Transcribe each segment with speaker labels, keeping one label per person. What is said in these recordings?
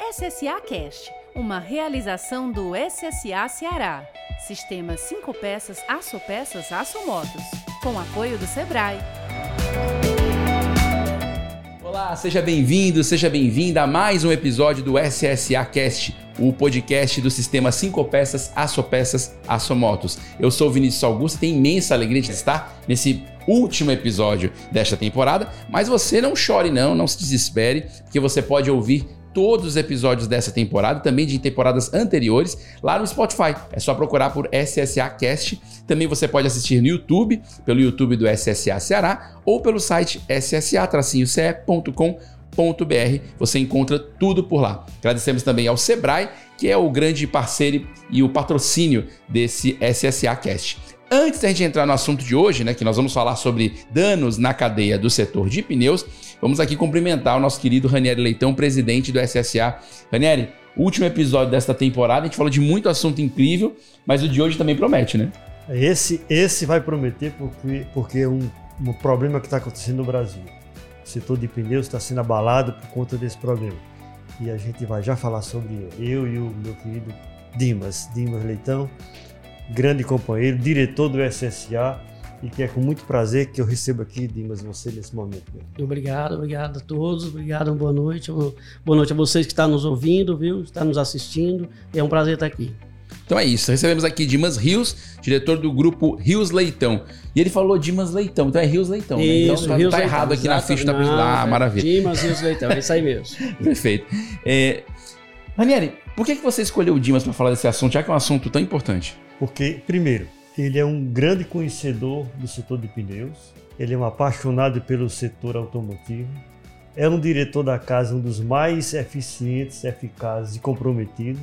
Speaker 1: SSA Cast, uma realização do SSA Ceará. Sistema 5 peças, aço peças, aço motos. Com apoio do Sebrae.
Speaker 2: Olá, seja bem-vindo, seja bem-vinda a mais um episódio do SSA Cast, o podcast do sistema 5 peças, aço peças, aço motos. Eu sou o Vinícius Augusto e tenho imensa alegria de estar nesse último episódio desta temporada, mas você não chore não, não se desespere, porque você pode ouvir todos os episódios dessa temporada, também de temporadas anteriores, lá no Spotify. É só procurar por SSA Cast. Também você pode assistir no YouTube, pelo YouTube do SSA Ceará, ou pelo site ssa-ce.com.br. Você encontra tudo por lá. Agradecemos também ao Sebrae, que é o grande parceiro e o patrocínio desse SSA Cast. Antes da gente entrar no assunto de hoje, né, que nós vamos falar sobre danos na cadeia do setor de pneus, vamos aqui cumprimentar o nosso querido Ranieri Leitão, presidente do SSA. Ranieri, último episódio desta temporada, a gente falou de muito assunto incrível, mas o de hoje também promete, né?
Speaker 3: Esse, esse vai prometer porque, porque é um, um problema que está acontecendo no Brasil. O setor de pneus está sendo abalado por conta desse problema. E a gente vai já falar sobre ele. Eu e o meu querido Dimas, Dimas Leitão, grande companheiro, diretor do SSA, e que é com muito prazer que eu recebo aqui, Dimas, você nesse momento.
Speaker 4: Obrigado, obrigado a todos, obrigado, boa noite. Boa noite a vocês que estão nos ouvindo, viu? Estão nos assistindo. É um prazer estar aqui.
Speaker 2: Então é isso, recebemos aqui Dimas Rios, diretor do grupo Rios Leitão. E ele falou Dimas Leitão, então é Rios Leitão,
Speaker 4: isso,
Speaker 2: né? Então
Speaker 4: Rios
Speaker 2: tá
Speaker 4: Leitão,
Speaker 2: errado aqui na ficha da Ah,
Speaker 4: é
Speaker 2: maravilha.
Speaker 4: Dimas Rios Leitão, é isso aí mesmo.
Speaker 2: Perfeito. É... Ranieri, por que, que você escolheu o Dimas para falar desse assunto, já que é um assunto tão importante?
Speaker 3: Porque, primeiro, ele é um grande conhecedor do setor de pneus, ele é um apaixonado pelo setor automotivo, é um diretor da casa, um dos mais eficientes, eficazes e comprometidos.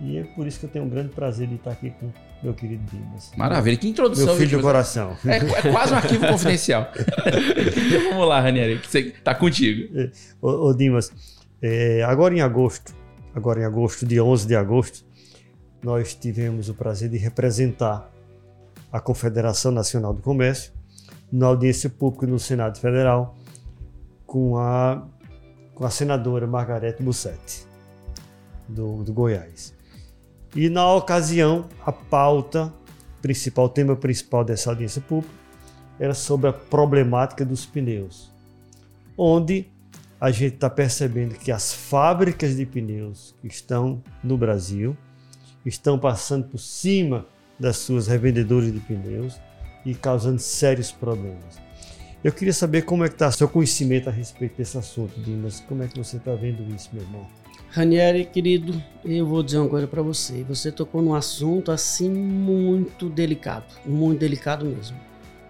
Speaker 3: E é por isso que eu tenho um grande prazer de estar aqui com meu querido Dimas.
Speaker 2: Maravilha, que introdução.
Speaker 3: Meu filho do coração.
Speaker 2: É, é quase um arquivo confidencial. vamos lá, Ranieri, que você tá contigo.
Speaker 3: Ô, ô Dimas, é, agora em agosto, agora em agosto, dia 11 de agosto, nós tivemos o prazer de representar a Confederação Nacional do Comércio na audiência pública no Senado Federal com a, com a senadora Margarete Bussetti, do, do Goiás. E na ocasião, a pauta principal, o tema principal dessa audiência pública era sobre a problemática dos pneus, onde a gente está percebendo que as fábricas de pneus que estão no Brasil estão passando por cima das suas revendedoras de pneus e causando sérios problemas. Eu queria saber como é que está seu conhecimento a respeito desse assunto, Dimas. Como é que você está vendo isso, meu irmão?
Speaker 4: Ranieri, querido, eu vou dizer uma coisa para você. Você tocou num assunto assim muito delicado, muito delicado mesmo.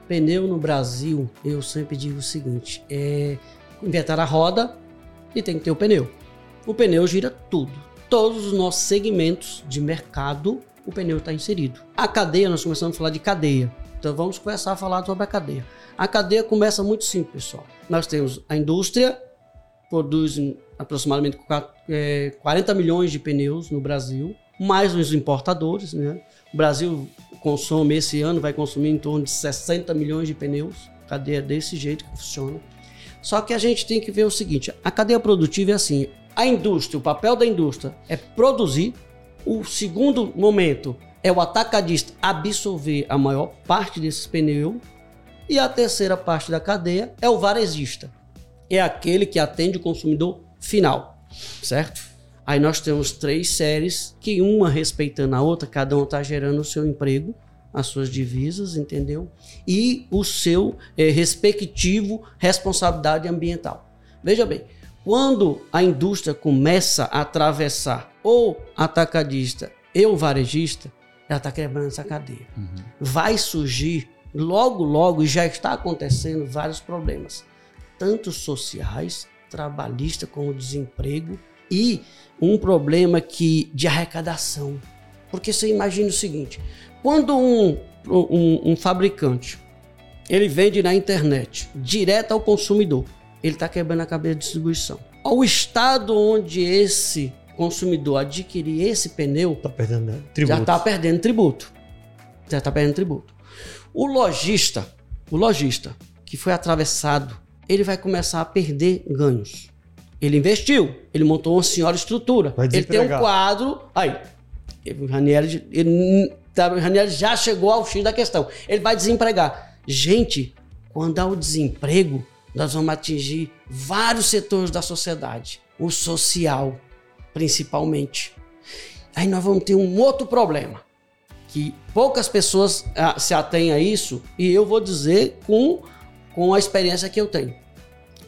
Speaker 4: Pneu no Brasil, eu sempre digo o seguinte: é inventar a roda e tem que ter o pneu. O pneu gira tudo. Todos os nossos segmentos de mercado, o pneu está inserido. A cadeia, nós começamos a falar de cadeia. Então vamos começar a falar sobre a cadeia. A cadeia começa muito simples, pessoal. Nós temos a indústria, produz aproximadamente 40 milhões de pneus no Brasil, mais os importadores. Né? O Brasil consome esse ano, vai consumir em torno de 60 milhões de pneus. Cadeia desse jeito que funciona. Só que a gente tem que ver o seguinte: a cadeia produtiva é assim. A indústria, o papel da indústria é produzir. O segundo momento é o atacadista absorver a maior parte desses pneus. E a terceira parte da cadeia é o varejista. É aquele que atende o consumidor final, certo? Aí nós temos três séries, que uma respeitando a outra, cada uma está gerando o seu emprego, as suas divisas, entendeu? E o seu é, respectivo responsabilidade ambiental. Veja bem, quando a indústria começa a atravessar o atacadista e o varejista, ela está quebrando essa cadeia. Uhum. Vai surgir logo, logo, e já está acontecendo vários problemas, tanto sociais, trabalhistas, como desemprego, e um problema que de arrecadação. Porque você imagina o seguinte: quando um, um, um fabricante ele vende na internet direto ao consumidor, ele está quebrando a cabeça de distribuição. Ao estado onde esse consumidor adquirir esse pneu,
Speaker 3: tá perdendo tributo.
Speaker 4: já está perdendo tributo. Já está perdendo tributo. O lojista, o lojista que foi atravessado, ele vai começar a perder ganhos. Ele investiu, ele montou uma senhora estrutura.
Speaker 3: Vai
Speaker 4: Ele tem um quadro. Aí, o Ranieri, ele, o Ranieri já chegou ao X da questão. Ele vai desempregar. Gente, quando há o desemprego, nós vamos atingir vários setores da sociedade. O social, principalmente. Aí nós vamos ter um outro problema. Que poucas pessoas ah, se atêm a isso, e eu vou dizer com, com a experiência que eu tenho.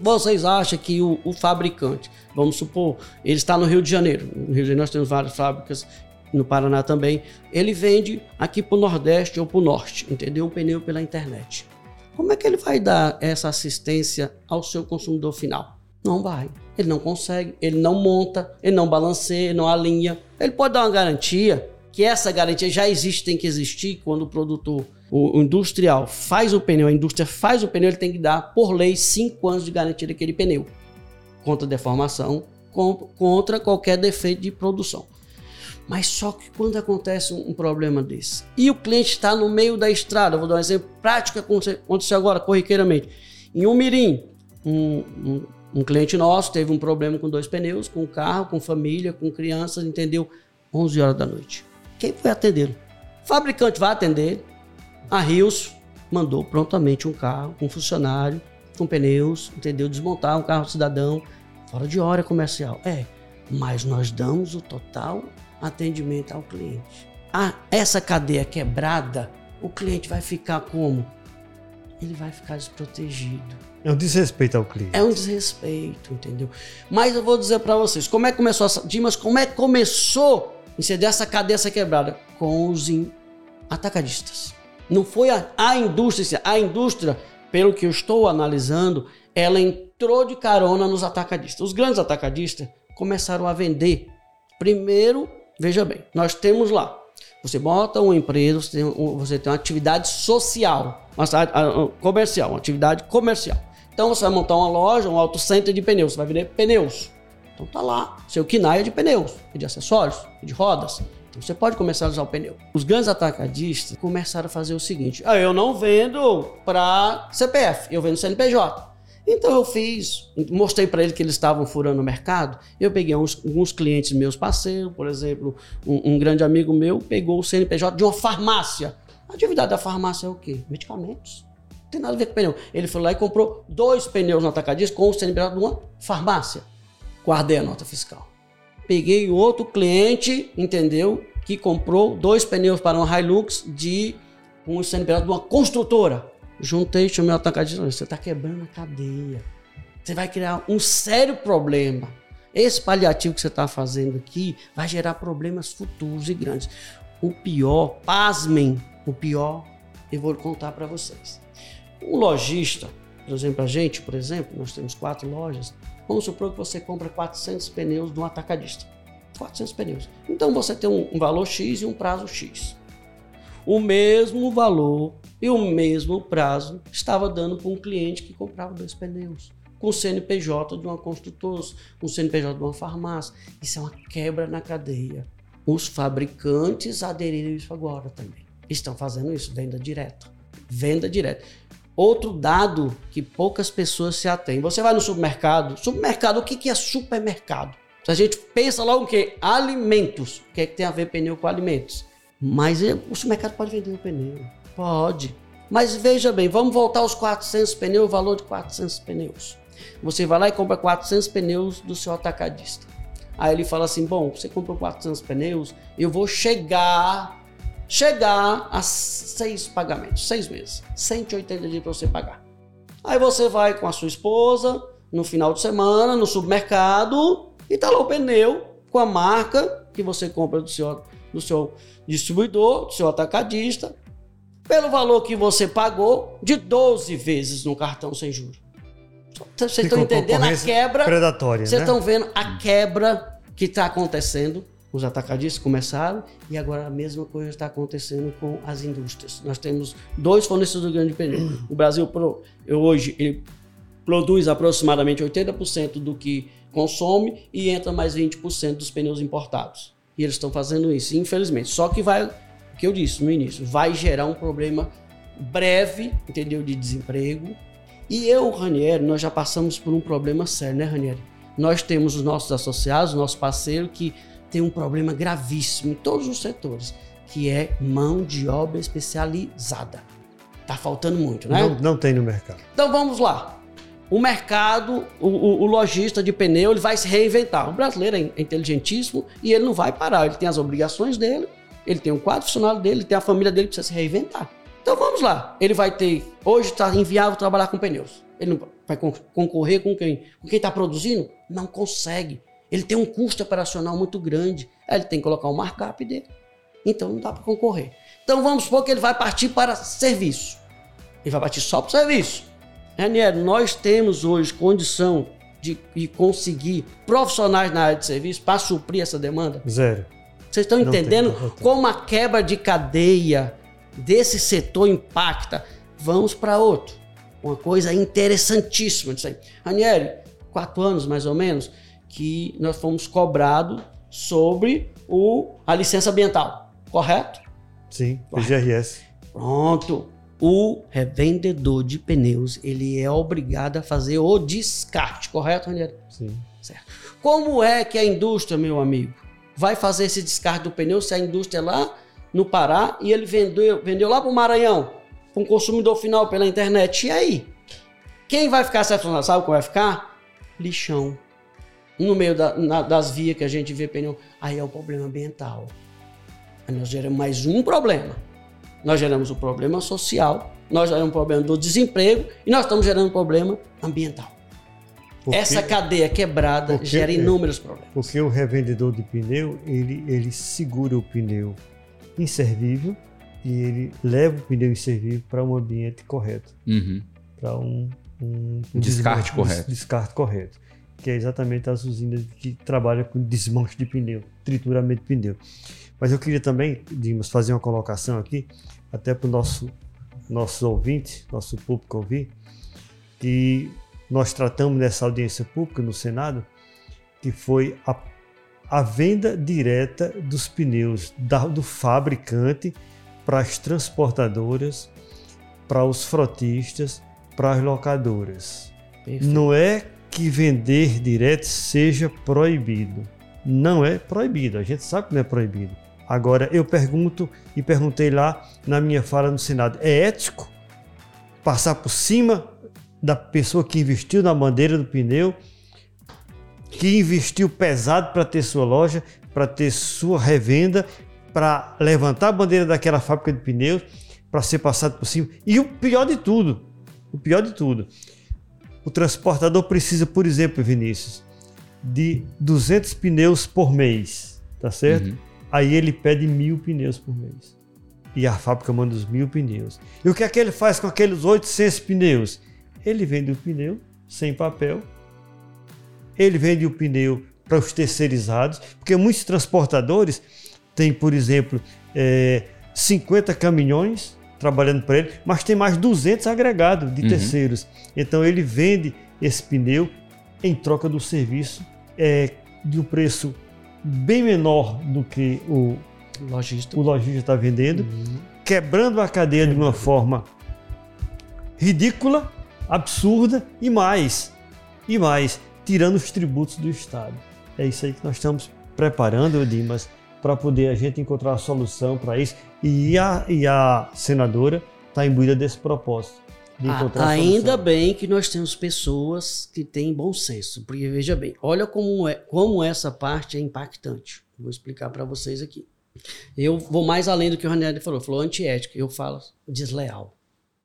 Speaker 4: Vocês acham que o, o fabricante, vamos supor, ele está no Rio de Janeiro. No Rio de Janeiro nós temos várias fábricas, no Paraná também. Ele vende aqui para o Nordeste ou para o Norte, entendeu? Um pneu pela internet. Como é que ele vai dar essa assistência ao seu consumidor final? Não vai. Ele não consegue, ele não monta, ele não balanceia, ele não alinha. Ele pode dar uma garantia, que essa garantia já existe, tem que existir quando o produtor, o, o industrial faz o pneu, a indústria faz o pneu, ele tem que dar, por lei, 5 anos de garantia daquele pneu. Contra deformação, contra qualquer defeito de produção. Mas só que quando acontece um, problema desse e o cliente está no meio da estrada, vou dar um exemplo prático que aconte- aconteceu agora, corriqueiramente. Em Umirim, um, um, um cliente nosso teve um problema com dois pneus, com carro, com família, com crianças, entendeu? 11 horas da noite. Quem foi atendê-lo? Fabricante vai atender. A Rios mandou prontamente um carro, um funcionário, com pneus, entendeu? Desmontar um carro cidadão, fora de hora comercial. É, mas nós damos o total atendimento ao cliente. Ah, essa cadeia quebrada, o cliente vai ficar como? Ele vai ficar desprotegido.
Speaker 3: É um desrespeito ao cliente.
Speaker 4: É um desrespeito, entendeu? Mas eu vou dizer pra vocês, como é que começou essa, Dimas, como é que começou essa cadeia essa quebrada? Com os atacadistas. Não foi a, a indústria, a indústria, pelo que eu estou analisando, ela entrou de carona nos atacadistas. Os grandes atacadistas começaram a vender. Primeiro, veja bem, nós temos lá, você bota uma empresa, você tem, você tem uma atividade social, uma comercial, uma atividade comercial. Então você vai montar uma loja, um auto center de pneus, você vai vender pneus. Então tá lá, seu KINAI é de pneus, de acessórios, de rodas. Então você pode começar a usar o pneu. Os grandes atacadistas começaram a fazer o seguinte: ah, eu não vendo para CPF, eu vendo CNPJ. Então eu fiz, mostrei para ele que eles estavam furando o mercado. Eu peguei uns, alguns clientes meus parceiros, por exemplo, um, um grande amigo meu pegou o CNPJ de uma farmácia. A atividade da farmácia é o quê? Medicamentos. Não tem nada a ver com pneu. Ele foi lá e comprou dois pneus no atacadista com o CNPJ de uma farmácia. Guardei a nota fiscal. Peguei outro cliente, entendeu? Que comprou dois pneus para uma Hilux de um CNPJ de uma construtora. Juntei, chamei o atacadista. Você está quebrando a cadeia. Você vai criar um sério problema. Esse paliativo que você está fazendo aqui vai gerar problemas futuros e grandes. O pior, pasmem, o pior, eu vou contar para vocês. Um lojista, por exemplo, a gente, por exemplo, nós temos quatro lojas. Vamos supor que você compra 400 pneus de um atacadista. 400 pneus. Então você tem um, um valor X e um prazo X. O mesmo valor e o mesmo prazo estava dando para um cliente que comprava dois pneus. Com CNPJ de uma construtora, com CNPJ de uma farmácia. Isso é uma quebra na cadeia. Os fabricantes aderiram isso agora também. Estão fazendo isso, venda direta. Venda direta. Outro dado que poucas pessoas se atêm. Você vai no supermercado. Supermercado, o que é supermercado? Se a gente pensa logo o quê? Alimentos. O que é que tem a ver pneu com alimentos? Mas o supermercado pode vender o pneu. Pode. Mas veja bem, vamos voltar aos 400 pneus, o valor de 400 pneus. Você vai lá e compra 400 pneus do seu atacadista. Aí ele fala assim: bom, você comprou 400 pneus, eu vou chegar, chegar a seis pagamentos, seis meses, 180 dias para você pagar. Aí você vai com a sua esposa no final de semana no supermercado e tá lá o pneu com a marca que você compra do seu, do seu distribuidor, do seu atacadista, pelo valor que você pagou de 12 vezes no cartão sem juros. Vocês
Speaker 3: Fica
Speaker 4: estão entendendo a quebra?
Speaker 3: Predatória,
Speaker 4: Vocês
Speaker 3: né?
Speaker 4: estão vendo a quebra que está acontecendo? Os atacadistas começaram e agora a mesma coisa está acontecendo com as indústrias. Nós temos dois fornecedores grandes de pneu. O Brasil hoje ele produz aproximadamente 80% do que consome e entra mais 20% dos pneus importados. E eles estão fazendo isso, infelizmente. Só que vai, o que eu disse no início, vai gerar um problema breve, entendeu, de desemprego. E eu, Ranieri, nós já passamos por um problema sério, né, Ranieri? nós temos os nossos associados, nosso parceiro que tem um problema gravíssimo em todos os setores, que é mão de obra especializada. Tá faltando muito, né?
Speaker 3: Não, não tem no mercado.
Speaker 4: Então vamos lá. O mercado, o, o, o, lojista de pneu, ele vai se reinventar. O brasileiro é inteligentíssimo e ele não vai parar. Ele tem as obrigações dele, ele tem um quadro funcionário dele, ele tem a família dele que precisa se reinventar. Então vamos lá. Ele vai ter. Hoje está inviável trabalhar com pneus. Ele não vai concorrer com quem? Com quem está produzindo? Não consegue. Ele tem um custo operacional muito grande. Aí ele tem que colocar o um markup dele. Então não dá para concorrer. Então vamos supor que ele vai partir para serviço. Ele vai partir só para serviço. Raniero, nós temos hoje condição de, de, conseguir profissionais na área de serviço para suprir essa demanda?
Speaker 3: Zero.
Speaker 4: Vocês estão entendendo tem, como a quebra de cadeia desse setor impacta? Vamos para outro. Uma coisa interessantíssima disso aí. Ranieri, quatro anos mais ou menos, que nós fomos cobrados sobre o, a licença ambiental, correto?
Speaker 3: Sim, PGRS.
Speaker 4: Pronto. O revendedor de pneus, ele é obrigado a fazer o descarte, correto, Ranieri?
Speaker 3: Sim.
Speaker 4: Certo. Como é que a indústria, meu amigo, vai fazer esse descarte do pneu se a indústria é lá no Pará e ele vendeu, vendeu lá para o Maranhão, para um consumidor final pela internet? E aí? Quem vai ficar satisfeito? Sabe como vai ficar? Lixão no meio da, na, das vias que a gente vê pneu. Aí é o problema ambiental. Aí nós geramos mais um problema. Nós geramos o problema social, nós geramos o problema do desemprego e nós estamos gerando um problema ambiental. Porque, Essa cadeia quebrada porque, gera inúmeros problemas.
Speaker 3: Porque o revendedor de pneu, ele, ele segura o pneu inservível e ele leva o pneu inservível para um ambiente correto.
Speaker 2: Uhum.
Speaker 3: Para um, um,
Speaker 2: um, descarte correto.
Speaker 3: Descarte correto que é exatamente as usinas que trabalham com desmanche de pneu, trituramento de pneu. Mas eu queria também, Dimas, fazer uma colocação aqui, até para o nosso, nosso ouvinte, nosso público ouvir, que nós tratamos nessa audiência pública no Senado, que foi a, a venda direta dos pneus da, do fabricante para as transportadoras, para os frotistas, para as locadoras. Perfeito. Não é que vender direto seja proibido. Não é proibido, a gente sabe que não é proibido. Agora, eu pergunto e perguntei lá na minha fala no Senado: é ético passar por cima da pessoa que investiu na bandeira do pneu, que investiu pesado para ter sua loja, para ter sua revenda, para levantar a bandeira daquela fábrica de pneus, para ser passado por cima? E o pior de tudo, o pior de tudo, o transportador precisa, por exemplo, Vinícius, de 200 pneus por mês, tá certo? Uhum. Aí ele pede mil pneus por mês. E a fábrica manda os mil pneus. E o que é que ele faz com aqueles 800 pneus? Ele vende o pneu sem papel. Ele vende o pneu para os terceirizados, porque muitos transportadores têm, por exemplo, é, 50 caminhões trabalhando para ele, mas tem mais 200 agregados de uhum. terceiros. Então ele vende esse pneu em troca do serviço é, de um preço bem menor do que o lojista o lojista está vendendo, uhum. quebrando a cadeia de uma forma ridícula, absurda e mais e mais tirando os tributos do Estado. É isso aí que nós estamos preparando, Dimas, para poder a gente encontrar a solução para isso. E a, e a senadora está imbuída desse propósito. De
Speaker 4: ah, ainda bem que nós temos pessoas que têm bom senso, porque veja bem, olha como, é, como essa parte é impactante. Vou explicar para vocês aqui. Eu vou mais além do que o Ranieri falou, falou antiético, eu falo desleal.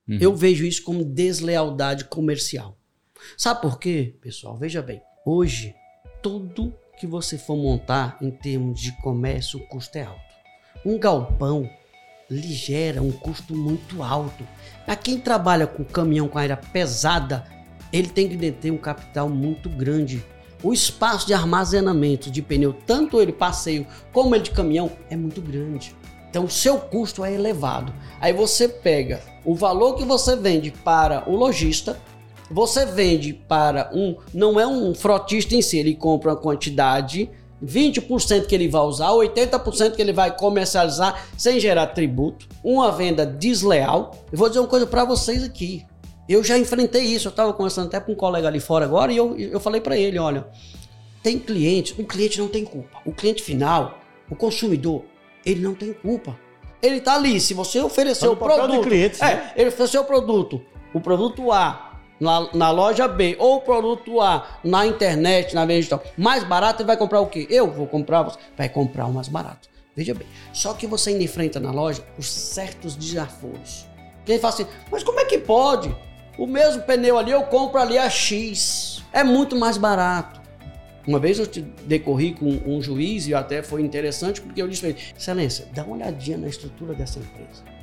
Speaker 4: Uhum. Eu vejo isso como deslealdade comercial. Sabe por quê, pessoal? Veja bem, hoje tudo que você for montar em termos de comércio, o custo é alto. Um galpão lhe gera um custo muito alto. Para quem trabalha com caminhão com aérea pesada, ele tem que deter um capital muito grande. O espaço de armazenamento de pneu, tanto ele passeio como ele de caminhão, é muito grande. Então o seu custo é elevado. Aí você pega o valor que você vende para o lojista, você vende para um, não é um frotista em si, ele compra uma quantidade 20% que ele vai usar, 80% que ele vai comercializar sem gerar tributo, uma venda desleal. Eu vou dizer uma coisa para vocês aqui. Eu já enfrentei isso, eu estava conversando até com um colega ali fora agora e eu, eu falei para ele, olha, tem clientes, o cliente não tem culpa. O cliente final, o consumidor, ele não tem culpa. Ele está ali, se você oferecer
Speaker 3: Tá
Speaker 4: o produto,
Speaker 3: cliente,
Speaker 4: é,
Speaker 3: né?
Speaker 4: ele ofereceu o produto, o produto A na, na loja B ou produto A na internet, na venda mais barato, ele vai comprar o quê? Eu vou comprar, você vai comprar o mais barato. Veja bem, só que você ainda enfrenta na loja os certos desaforos. Aí fala assim, mas como é que pode? O mesmo pneu ali eu compro ali a X. É muito mais barato. Uma vez eu te decorri com um juiz e até foi interessante porque eu disse para ele, excelência, dá uma olhadinha na estrutura dessa empresa.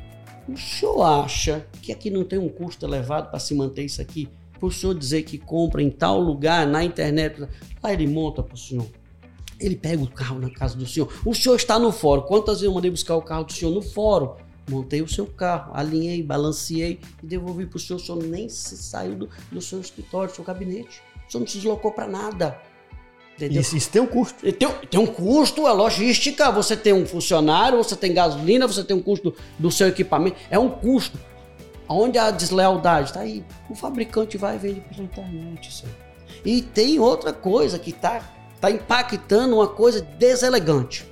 Speaker 4: O senhor acha que aqui não tem um custo elevado para se manter isso aqui? Para o senhor dizer que compra em tal lugar, na internet, lá ele monta para o senhor. Ele pega o carro na casa do senhor. O senhor está no fórum. Quantas vezes eu mandei buscar o carro do senhor no fórum? Montei o seu carro, alinhei, balanceei e devolvi para o senhor. O senhor nem se saiu do, do seu escritório, do seu gabinete. O senhor não se deslocou para nada. Entendeu?
Speaker 3: Isso, isso tem um custo.
Speaker 4: Tem, tem um custo, é logística. Você tem um funcionário, você tem gasolina, você tem um custo do seu equipamento. É um custo. Onde a deslealdade? Está aí. O fabricante vai e vende pela internet. Isso. E tem outra coisa que está tá impactando uma coisa deselegante.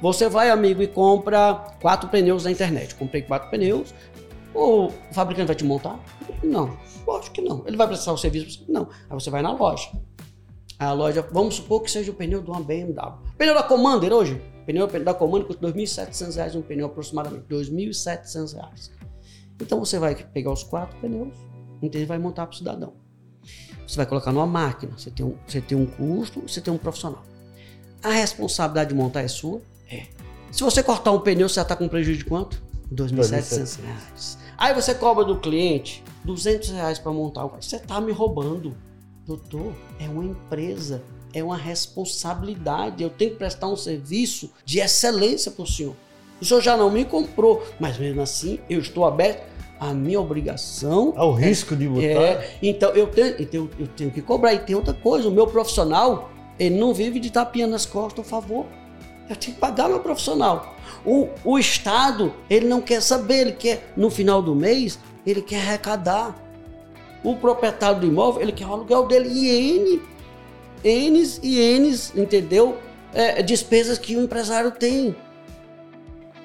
Speaker 4: Você vai, amigo, e compra quatro pneus na internet. Comprei quatro pneus. O fabricante vai te montar? Não, lógico que não. Ele vai prestar o serviço? Não. Aí você vai na loja. A loja, vamos supor que seja o pneu de uma BMW. Pneu da Commander hoje? Pneu da Commander custa R$ 2.700 um pneu aproximadamente. R$ 2.700. Então você vai pegar os quatro pneus, entende? vai montar para o cidadão. Você vai colocar numa máquina, você tem, um, você tem um custo, você tem um profissional. A responsabilidade de montar é sua? É. Se você cortar um pneu, você já está com prejuízo de quanto? 2.700 reais. Aí você cobra do cliente 200 reais para montar o Você está me roubando. Doutor, é uma empresa, é uma responsabilidade. Eu tenho que prestar um serviço de excelência para o senhor. O senhor já não me comprou, mas mesmo assim eu estou aberto à minha obrigação.
Speaker 3: Ao risco de botar.
Speaker 4: É, então eu tenho, então eu tenho que cobrar. E tem outra coisa, o meu profissional, ele não vive de tapinha nas costas, por favor. Eu tenho que pagar meu profissional. O, o Estado, ele não quer saber, ele quer, no final do mês, ele quer arrecadar. O proprietário do imóvel, ele quer o aluguel dele e N, N's e N's, entendeu? É, despesas que o empresário tem.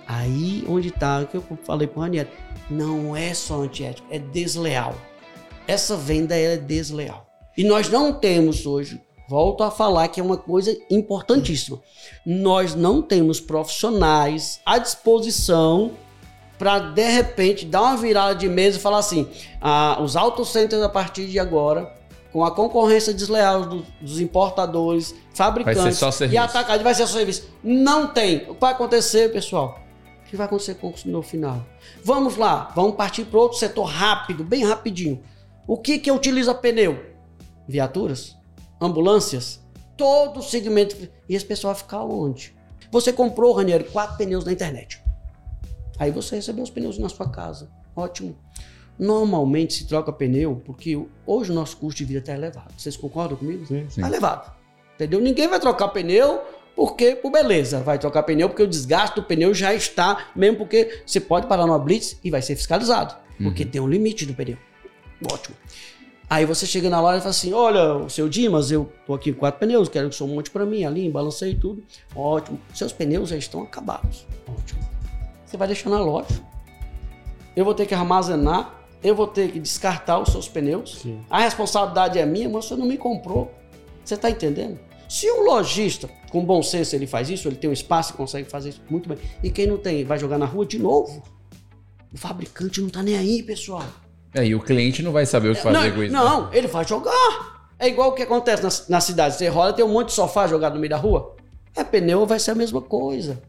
Speaker 4: Aí onde está o que eu falei para o Ranieri, não é só antiético, é desleal. Essa venda é desleal. E nós não temos hoje, volto a falar que é uma coisa importantíssima, nós não temos profissionais à disposição para de repente dar uma virada de mesa e falar assim: ah, os auto centers a partir de agora, com a concorrência desleal do, dos importadores, fabricantes e atacados, vai ser só serviço. Não tem. O que vai acontecer, pessoal? O que vai acontecer com o consumidor final? Vamos lá, vamos partir para outro setor rápido, bem rapidinho. O que que utiliza pneu? Viaturas, ambulâncias, todo o segmento. E esse pessoal vai ficar onde? Você comprou, Ranieri, quatro pneus na internet. Aí você recebeu os pneus na sua casa. Ótimo. Normalmente se troca pneu porque hoje o nosso custo de vida está elevado. Vocês concordam comigo?
Speaker 3: Sim.
Speaker 2: Sim.
Speaker 4: Está elevado. Entendeu? Ninguém vai trocar pneu porque, por beleza, vai trocar pneu porque o desgaste do pneu já está, mesmo porque você pode parar numa blitz e vai ser fiscalizado. Porque tem um limite do pneu. Ótimo. Aí você chega na loja e fala assim: Olha, o seu Dimas, eu tô aqui com quatro pneus, quero que o senhor monte para mim ali, balancei tudo. Ótimo. Seus pneus já estão acabados. Ótimo. Você vai deixar na loja. Eu vou ter que armazenar, eu vou ter que descartar os seus pneus.
Speaker 3: Sim.
Speaker 4: A responsabilidade é minha, mas você não me comprou. Você está entendendo? Se um lojista, com bom senso, ele faz isso, ele tem um espaço e consegue fazer isso muito bem. E quem não tem, vai jogar na rua de novo. O fabricante não tá nem aí, pessoal.
Speaker 2: É, e o cliente não vai saber o que fazer
Speaker 4: não,
Speaker 2: com isso.
Speaker 4: não, ele vai jogar. É igual o que acontece na, na cidade. Você rola, tem um monte de sofá jogado no meio da rua. É pneu, vai ser a mesma coisa.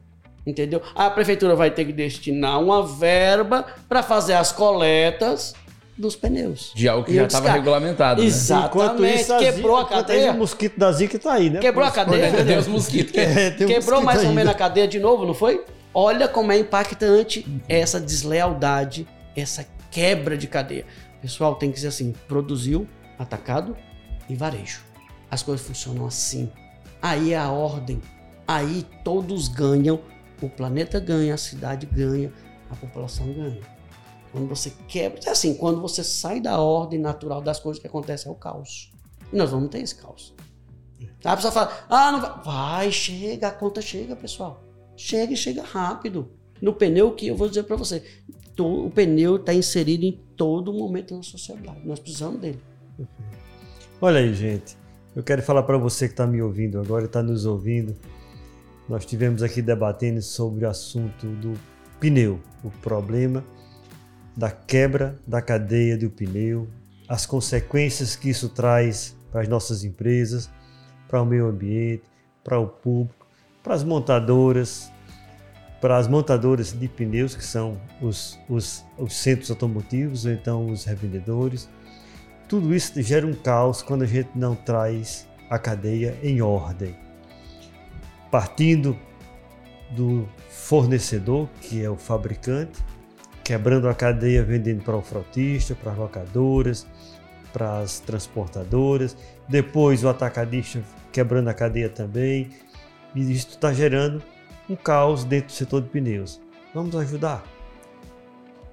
Speaker 4: Entendeu? A prefeitura vai ter que destinar uma verba para fazer as coletas dos pneus.
Speaker 2: De algo que
Speaker 4: E
Speaker 2: já estava regulamentado. Né?
Speaker 4: Exatamente. Quebrou a
Speaker 3: enquanto isso,
Speaker 4: cadeia.
Speaker 3: O mosquito da Zika tá aí, né?
Speaker 4: Quebrou a cadeia.
Speaker 2: Meu Deus, mosquito.
Speaker 3: É, tem
Speaker 4: Quebrou mais ou menos a cadeia de novo, não foi? Olha como é impactante essa deslealdade, essa quebra de cadeia. Pessoal, tem que ser assim: produziu, atacado e varejo. As coisas funcionam assim. Aí é a ordem. Aí todos ganham. O planeta ganha, a cidade ganha, a população ganha. Quando você quebra. É assim, quando você sai da ordem natural das coisas que acontecem, é o caos. E nós vamos ter esse caos. A pessoa fala, ah, não vai. Vai, chega, a conta chega, pessoal. Chega e chega rápido. No pneu, que eu vou dizer para você, o pneu está inserido em todo momento na sociedade. Nós precisamos dele.
Speaker 3: Olha aí, gente. Eu quero falar para você que está me ouvindo agora, está nos ouvindo. Nós tivemos aqui debatendo sobre o assunto do pneu, o problema da quebra da cadeia do pneu, as consequências que isso traz para as nossas empresas, para o meio ambiente, para o público, para as montadoras, para as montadoras de pneus, que são os, os, os centros automotivos, ou então os revendedores. Tudo isso gera um caos quando a gente não traz a cadeia em ordem. Partindo do fornecedor, que é o fabricante, quebrando a cadeia, vendendo para o frotista, para as locadoras, para as transportadoras, depois o atacadista quebrando a cadeia também, e isso está gerando um caos dentro do setor de pneus. Vamos ajudar?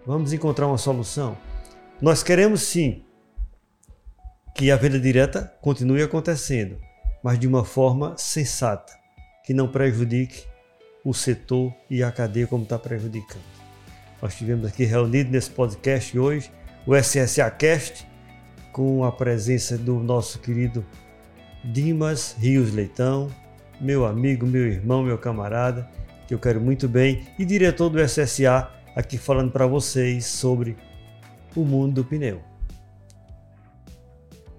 Speaker 3: Vamos encontrar uma solução? Nós queremos sim que a venda direta continue acontecendo, mas de uma forma sensata, que não prejudique o setor e a cadeia como está prejudicando. Nós tivemos aqui reunido nesse podcast hoje o SSA Cast com a presença do nosso querido Dimas Rios Leitão, meu amigo, meu irmão, meu camarada, que eu quero muito bem, e diretor do SSA, aqui falando para vocês sobre o mundo do pneu.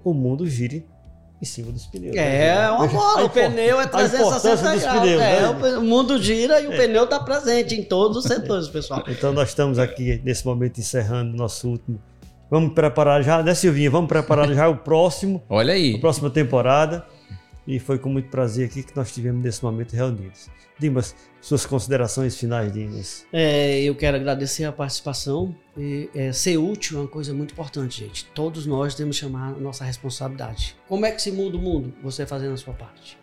Speaker 3: O mundo gira em cima dos pneus.
Speaker 4: É, né? uma bola. O pneu é 360 graus. Pneus, é, né? O mundo gira e o é. pneu está presente em todos os setores, pessoal.
Speaker 3: Então nós estamos aqui nesse momento encerrando nosso último. Vamos preparar já, né, Silvinha? Vamos preparar já o próximo.
Speaker 2: Olha aí.
Speaker 3: A próxima temporada. E foi com muito prazer aqui que nós tivemos nesse momento reunidos. Dimas, suas considerações finais, Dimas.
Speaker 4: É, eu quero agradecer a participação. E, é, ser útil é uma coisa muito importante, gente. Todos nós temos que chamar a nossa responsabilidade. Como é que se muda o mundo? Você fazendo a sua parte.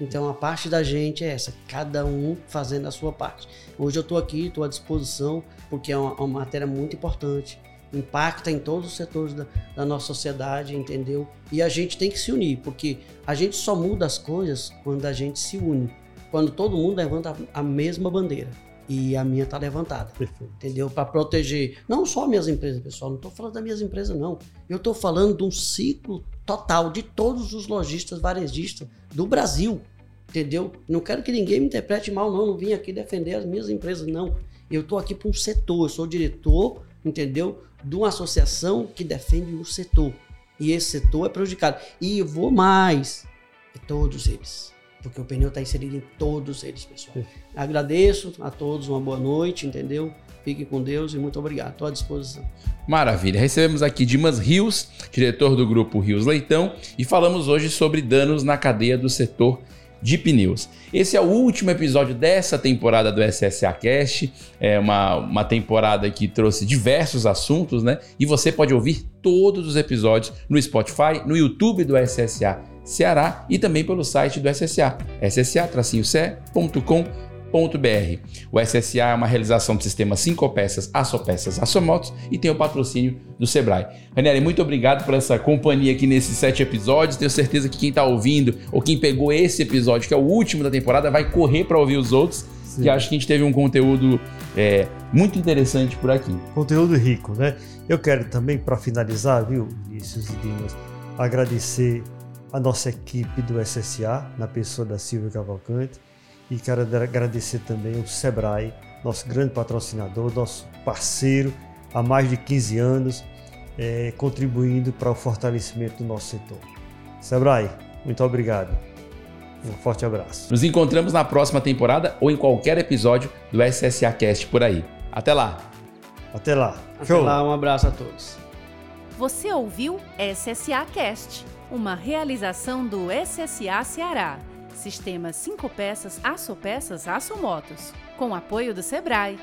Speaker 4: Então a parte da gente é essa, cada um fazendo a sua parte. Hoje eu estou aqui, estou à disposição, porque é uma, uma matéria muito importante impacta em todos os setores da, da, nossa sociedade, entendeu? E a gente tem que se unir, porque a gente só muda as coisas quando a gente se une, quando todo mundo levanta a, mesma bandeira. E a minha está levantada, Perfeito. entendeu? Para proteger não só minhas empresas, pessoal. Não estou falando das minhas empresas, não. Eu estou falando de um ciclo total de todos os lojistas varejistas do Brasil, entendeu? Não quero que ninguém me interprete mal, não. Não vim aqui defender as minhas empresas, não. Eu estou aqui para um setor. Eu sou diretor, entendeu? De uma associação que defende o setor. E esse setor é prejudicado. E eu vou mais, é todos eles. Porque o pneu está inserido em todos eles, pessoal. Agradeço a todos, uma boa noite, entendeu? Fique com Deus e muito obrigado. Estou à disposição.
Speaker 2: Maravilha. Recebemos aqui Dimas Rios, diretor do grupo Rios Leitão, e falamos hoje sobre danos na cadeia do setor de pneus. Esse é o último episódio dessa temporada do SSA Cast, é uma, uma temporada que trouxe diversos assuntos, né? E você pode ouvir todos os episódios no Spotify, no YouTube do SSA Ceará e também pelo site do SSA, ssa-ce.com.br o SSA é uma realização do sistema 5 peças, Açopeças, Açomotos e tem o patrocínio do Sebrae. Ranieri, muito obrigado por essa companhia aqui nesses sete episódios. Tenho certeza que quem está ouvindo ou quem pegou esse episódio, que é o último da temporada, vai correr para ouvir os outros. Sim. E acho que a gente teve um conteúdo é, muito interessante por aqui.
Speaker 3: Conteúdo rico, né? Eu quero também, para finalizar, viu, Vinícius e Dimas, agradecer a nossa equipe do SSA, na pessoa da Silvia Cavalcante, e quero agradecer também o Sebrae, nosso grande patrocinador, nosso parceiro há mais de 15 anos, é, contribuindo para o fortalecimento do nosso setor. Sebrae, muito obrigado. Um forte abraço.
Speaker 2: Nos encontramos na próxima temporada ou em qualquer episódio do SSA Cast por aí. Até lá.
Speaker 3: Até lá.
Speaker 4: Até Show. lá, um abraço a todos.
Speaker 1: Você ouviu SSA Cast, uma realização do SSA Ceará. Sistema 5 peças, aço peças, aço motos. Com apoio do Sebrae.